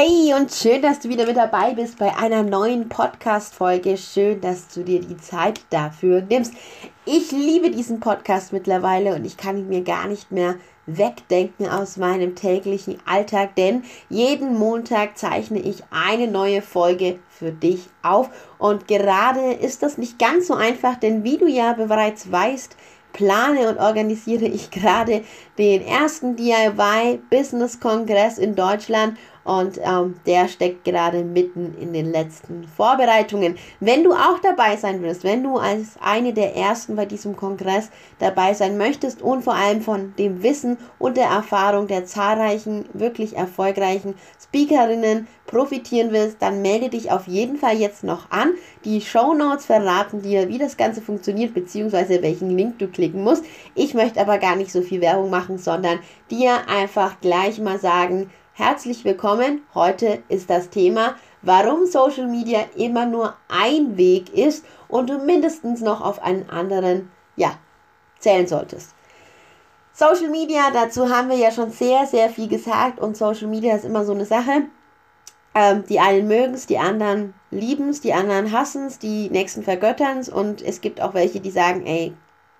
Hey und schön, dass du wieder mit dabei bist bei einer neuen Podcast-Folge. Schön, dass du dir die Zeit dafür nimmst. Ich liebe diesen Podcast mittlerweile und ich kann ihn mir gar nicht mehr wegdenken aus meinem täglichen Alltag, denn jeden Montag zeichne ich eine neue Folge für dich auf. Und gerade ist das nicht ganz so einfach, denn wie du ja bereits weißt, plane und organisiere ich gerade den ersten DIY Business Kongress in Deutschland und ähm, der steckt gerade mitten in den letzten Vorbereitungen. Wenn du auch dabei sein willst, wenn du als eine der ersten bei diesem Kongress dabei sein möchtest und vor allem von dem Wissen und der Erfahrung der zahlreichen, wirklich erfolgreichen Speakerinnen profitieren willst, dann melde dich auf jeden Fall jetzt noch an. Die Show Notes verraten dir, wie das Ganze funktioniert, beziehungsweise welchen Link du klicken musst. Ich möchte aber gar nicht so viel Werbung machen, sondern dir einfach gleich mal sagen, Herzlich willkommen. Heute ist das Thema, warum Social Media immer nur ein Weg ist und du mindestens noch auf einen anderen, ja, zählen solltest. Social Media, dazu haben wir ja schon sehr, sehr viel gesagt und Social Media ist immer so eine Sache. Ähm, die einen mögen es, die anderen lieben es, die anderen hassen es, die nächsten vergöttern es und es gibt auch welche, die sagen, ey,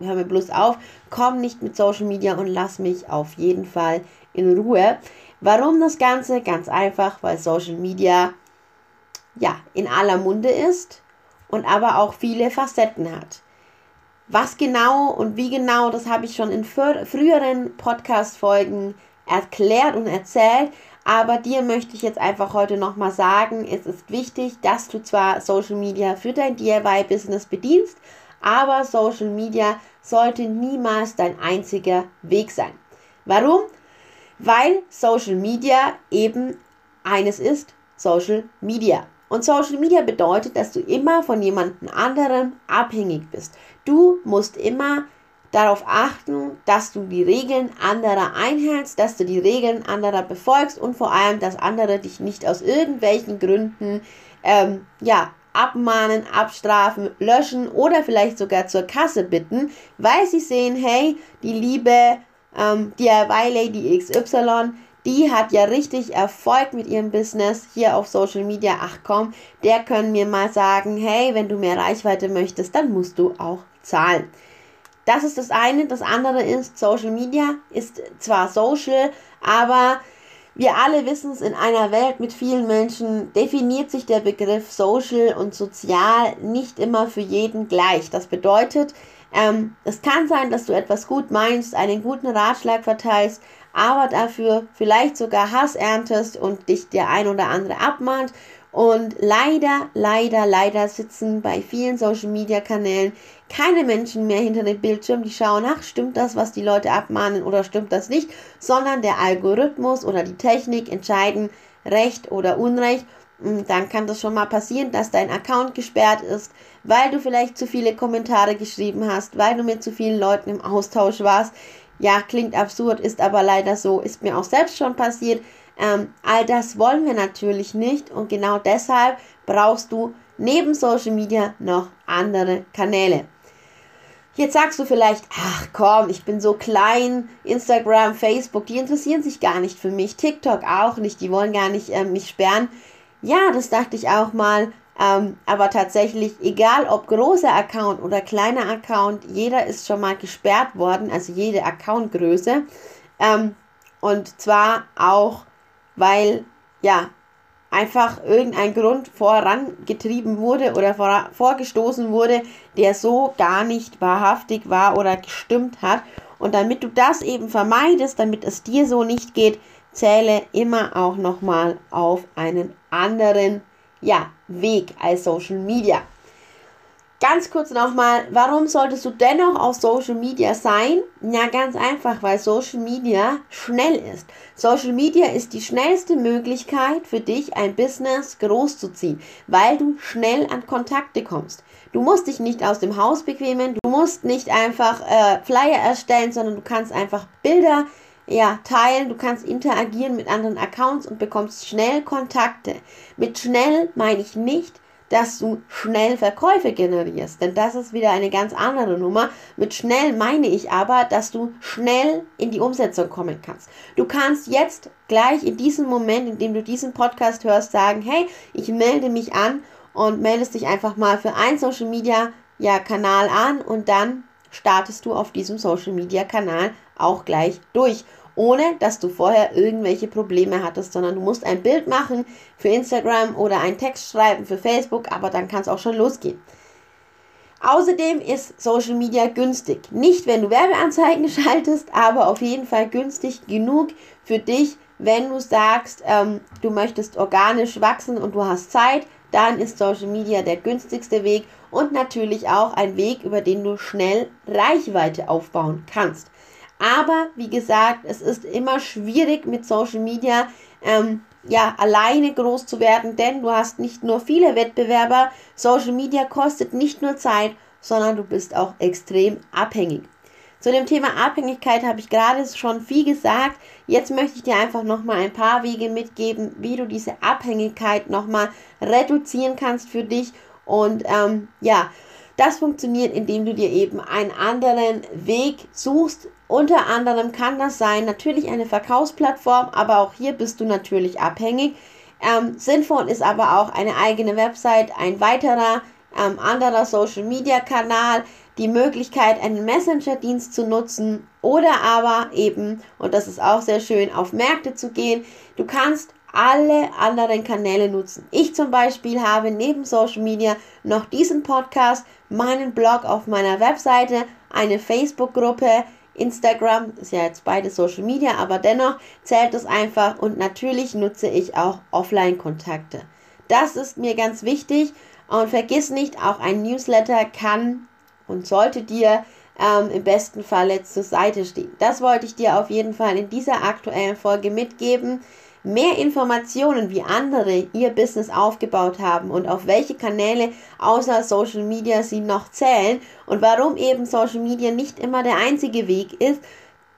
hör mir bloß auf, komm nicht mit Social Media und lass mich auf jeden Fall in Ruhe. Warum das Ganze? Ganz einfach, weil Social Media ja in aller Munde ist und aber auch viele Facetten hat. Was genau und wie genau, das habe ich schon in früheren Podcast-Folgen erklärt und erzählt. Aber dir möchte ich jetzt einfach heute nochmal sagen, es ist wichtig, dass du zwar Social Media für dein DIY-Business bedienst, aber Social Media sollte niemals dein einziger Weg sein. Warum? Weil Social Media eben eines ist, Social Media. Und Social Media bedeutet, dass du immer von jemandem anderem abhängig bist. Du musst immer darauf achten, dass du die Regeln anderer einhältst, dass du die Regeln anderer befolgst und vor allem, dass andere dich nicht aus irgendwelchen Gründen ähm, ja, abmahnen, abstrafen, löschen oder vielleicht sogar zur Kasse bitten, weil sie sehen, hey, die liebe ähm, DIY-Lady XY, die hat ja richtig Erfolg mit ihrem Business hier auf Social Media. Ach komm, der können mir mal sagen, hey, wenn du mehr Reichweite möchtest, dann musst du auch zahlen. Das ist das eine. Das andere ist, Social Media ist zwar social, aber wir alle wissen es, in einer Welt mit vielen Menschen definiert sich der Begriff social und sozial nicht immer für jeden gleich. Das bedeutet, ähm, es kann sein, dass du etwas gut meinst, einen guten Ratschlag verteilst, aber dafür vielleicht sogar Hass erntest und dich der ein oder andere abmahnt. Und leider, leider, leider sitzen bei vielen Social Media Kanälen keine Menschen mehr hinter dem Bildschirm, die schauen nach, stimmt das, was die Leute abmahnen oder stimmt das nicht, sondern der Algorithmus oder die Technik entscheiden Recht oder Unrecht dann kann das schon mal passieren, dass dein Account gesperrt ist, weil du vielleicht zu viele Kommentare geschrieben hast, weil du mit zu vielen Leuten im Austausch warst. Ja, klingt absurd, ist aber leider so, ist mir auch selbst schon passiert. Ähm, all das wollen wir natürlich nicht und genau deshalb brauchst du neben Social Media noch andere Kanäle. Jetzt sagst du vielleicht, ach komm, ich bin so klein, Instagram, Facebook, die interessieren sich gar nicht für mich, TikTok auch nicht, die wollen gar nicht äh, mich sperren. Ja, das dachte ich auch mal. Ähm, aber tatsächlich, egal ob großer Account oder kleiner Account, jeder ist schon mal gesperrt worden, also jede Accountgröße. Ähm, und zwar auch, weil ja einfach irgendein Grund vorangetrieben wurde oder vor, vorgestoßen wurde, der so gar nicht wahrhaftig war oder gestimmt hat. Und damit du das eben vermeidest, damit es dir so nicht geht, zähle immer auch nochmal auf einen anderen ja, Weg als Social Media. Ganz kurz nochmal, warum solltest du dennoch auf Social Media sein? Ja, ganz einfach, weil Social Media schnell ist. Social Media ist die schnellste Möglichkeit für dich, ein Business großzuziehen, weil du schnell an Kontakte kommst. Du musst dich nicht aus dem Haus bequemen, du musst nicht einfach äh, Flyer erstellen, sondern du kannst einfach Bilder ja, teilen, du kannst interagieren mit anderen Accounts und bekommst schnell Kontakte. Mit schnell meine ich nicht, dass du schnell Verkäufe generierst, denn das ist wieder eine ganz andere Nummer. Mit schnell meine ich aber, dass du schnell in die Umsetzung kommen kannst. Du kannst jetzt gleich in diesem Moment, in dem du diesen Podcast hörst, sagen, hey, ich melde mich an und meldest dich einfach mal für einen Social Media ja, Kanal an und dann startest du auf diesem Social Media Kanal auch gleich durch ohne dass du vorher irgendwelche Probleme hattest, sondern du musst ein Bild machen für Instagram oder einen Text schreiben für Facebook, aber dann kann es auch schon losgehen. Außerdem ist Social Media günstig. Nicht, wenn du Werbeanzeigen schaltest, aber auf jeden Fall günstig genug für dich, wenn du sagst, ähm, du möchtest organisch wachsen und du hast Zeit, dann ist Social Media der günstigste Weg und natürlich auch ein Weg, über den du schnell Reichweite aufbauen kannst. Aber wie gesagt, es ist immer schwierig mit Social Media ähm, ja, alleine groß zu werden, denn du hast nicht nur viele Wettbewerber. Social Media kostet nicht nur Zeit, sondern du bist auch extrem abhängig. Zu dem Thema Abhängigkeit habe ich gerade schon viel gesagt. Jetzt möchte ich dir einfach nochmal ein paar Wege mitgeben, wie du diese Abhängigkeit nochmal reduzieren kannst für dich. Und ähm, ja, das funktioniert, indem du dir eben einen anderen Weg suchst. Unter anderem kann das sein, natürlich eine Verkaufsplattform, aber auch hier bist du natürlich abhängig. Ähm, sinnvoll ist aber auch eine eigene Website, ein weiterer ähm, anderer Social Media Kanal, die Möglichkeit, einen Messenger-Dienst zu nutzen oder aber eben, und das ist auch sehr schön, auf Märkte zu gehen. Du kannst alle anderen Kanäle nutzen. Ich zum Beispiel habe neben Social Media noch diesen Podcast, meinen Blog auf meiner Webseite, eine Facebook-Gruppe, Instagram ist ja jetzt beide Social Media, aber dennoch zählt es einfach und natürlich nutze ich auch Offline-Kontakte. Das ist mir ganz wichtig und vergiss nicht, auch ein Newsletter kann und sollte dir ähm, im besten Falle zur Seite stehen. Das wollte ich dir auf jeden Fall in dieser aktuellen Folge mitgeben mehr Informationen, wie andere ihr Business aufgebaut haben und auf welche Kanäle außer Social Media sie noch zählen und warum eben Social Media nicht immer der einzige Weg ist,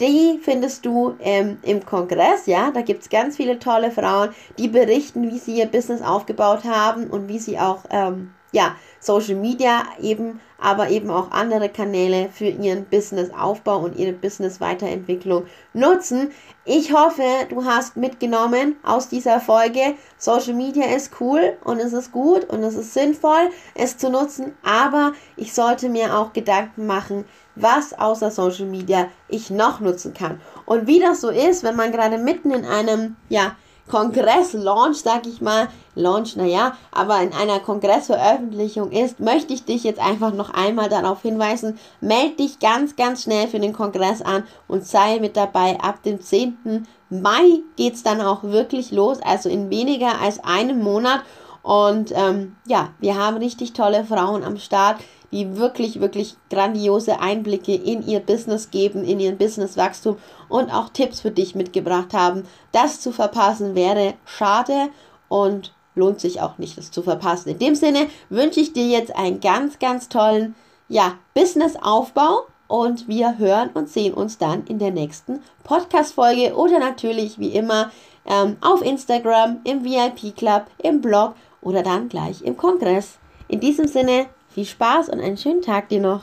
die findest du ähm, im Kongress, ja, da gibt es ganz viele tolle Frauen, die berichten, wie sie ihr Business aufgebaut haben und wie sie auch, ähm, ja, Social Media eben, aber eben auch andere Kanäle für ihren Businessaufbau und ihre Business-Weiterentwicklung nutzen. Ich hoffe, du hast mitgenommen aus dieser Folge, Social Media ist cool und es ist gut und es ist sinnvoll, es zu nutzen, aber ich sollte mir auch Gedanken machen, was außer Social Media ich noch nutzen kann. Und wie das so ist, wenn man gerade mitten in einem, ja, Kongress-Launch, sag ich mal, Launch, naja, aber in einer Kongressveröffentlichung ist, möchte ich dich jetzt einfach noch einmal darauf hinweisen, melde dich ganz, ganz schnell für den Kongress an und sei mit dabei. Ab dem 10. Mai geht es dann auch wirklich los, also in weniger als einem Monat. Und ähm, ja, wir haben richtig tolle Frauen am Start, die wirklich, wirklich grandiose Einblicke in ihr Business geben, in ihren Businesswachstum und auch Tipps für dich mitgebracht haben. Das zu verpassen wäre schade und lohnt sich auch nicht, das zu verpassen. In dem Sinne wünsche ich dir jetzt einen ganz, ganz tollen, ja, Businessaufbau und wir hören und sehen uns dann in der nächsten Podcast-Folge oder natürlich wie immer ähm, auf Instagram, im VIP Club, im Blog oder dann gleich im Kongress. In diesem Sinne, viel Spaß und einen schönen Tag dir noch.